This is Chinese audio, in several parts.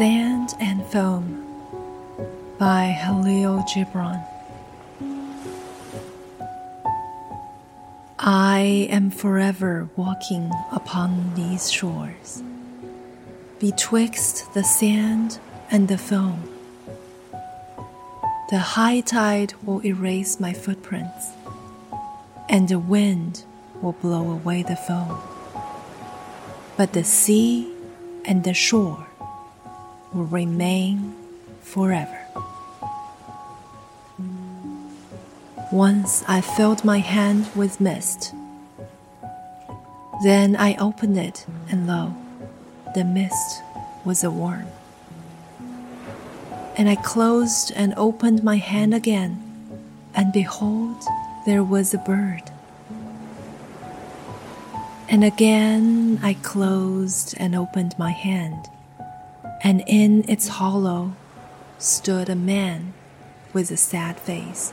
Sand and Foam by Halil Gibran. I am forever walking upon these shores, betwixt the sand and the foam. The high tide will erase my footprints, and the wind will blow away the foam. But the sea and the shore will remain forever. Once I filled my hand with mist. Then I opened it, and lo, the mist was a worm. And I closed and opened my hand again, and behold, there was a bird. And again I closed and opened my hand, and in its hollow stood a man with a sad face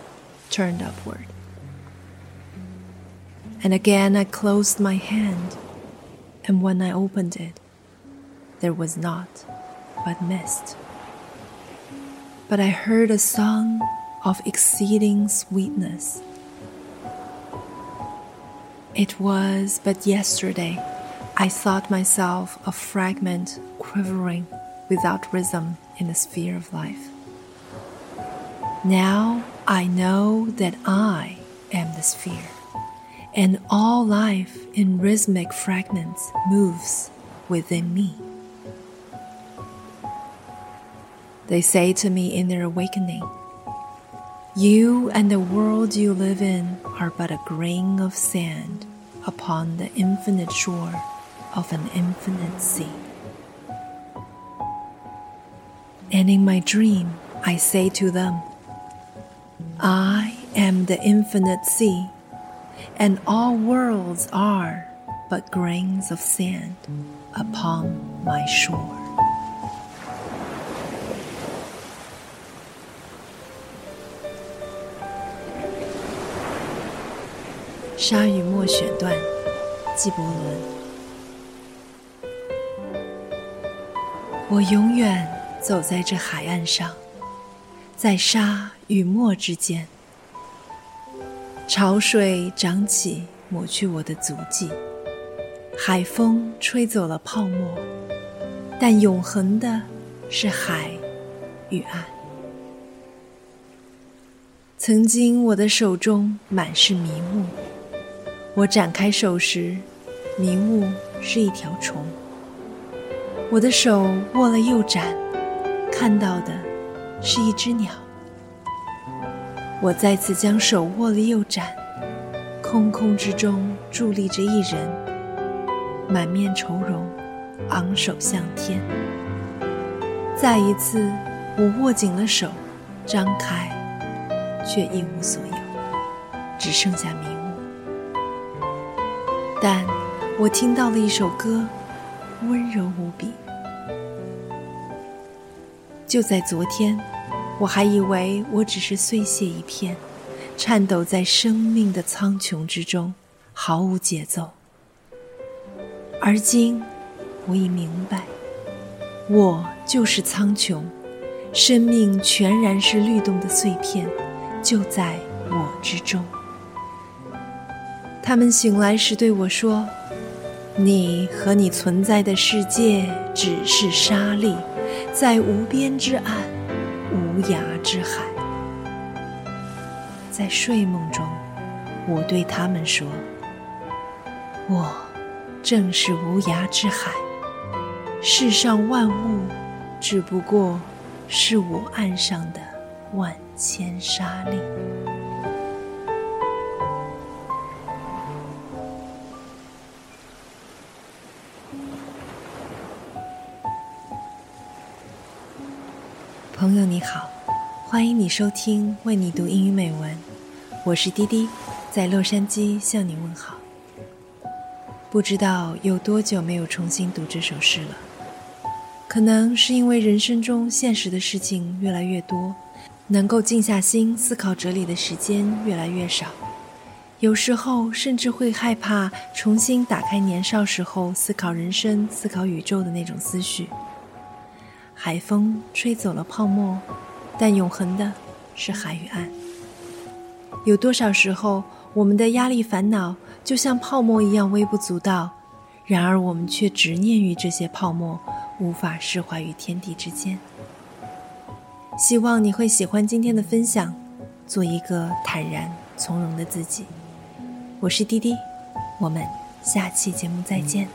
turned upward. And again I closed my hand, and when I opened it, there was naught but mist. But I heard a song of exceeding sweetness. It was but yesterday I thought myself a fragment quivering without rhythm in the sphere of life. Now I know that I am the sphere, and all life in rhythmic fragments moves within me. They say to me in their awakening, You and the world you live in are but a grain of sand upon the infinite shore of an infinite sea. And in my dream, I say to them, I am the infinite sea, and all worlds are but grains of sand upon my shore. 沙与墨选段，纪伯伦。我永远 走在这海岸上，在沙。与墨之间，潮水涨起，抹去我的足迹；海风吹走了泡沫，但永恒的是海与岸。曾经我的手中满是迷雾，我展开手时，迷雾是一条虫。我的手握了又展，看到的是一只鸟。我再次将手握了又展，空空之中伫立着一人，满面愁容，昂首向天。再一次，我握紧了手，张开，却一无所有，只剩下迷雾。但我听到了一首歌，温柔无比。就在昨天。我还以为我只是碎屑一片，颤抖在生命的苍穹之中，毫无节奏。而今，我已明白，我就是苍穹，生命全然是律动的碎片，就在我之中。他们醒来时对我说：“你和你存在的世界只是沙粒，在无边之岸。”无涯之海，在睡梦中，我对他们说：“我正是无涯之海，世上万物只不过是我岸上的万千沙粒。”朋友你好，欢迎你收听为你读英语美文，我是滴滴，在洛杉矶向你问好。不知道有多久没有重新读这首诗了，可能是因为人生中现实的事情越来越多，能够静下心思考哲理的时间越来越少，有时候甚至会害怕重新打开年少时候思考人生、思考宇宙的那种思绪。海风吹走了泡沫，但永恒的是海与岸。有多少时候，我们的压力烦恼就像泡沫一样微不足道，然而我们却执念于这些泡沫，无法释怀于天地之间。希望你会喜欢今天的分享，做一个坦然从容的自己。我是滴滴，我们下期节目再见。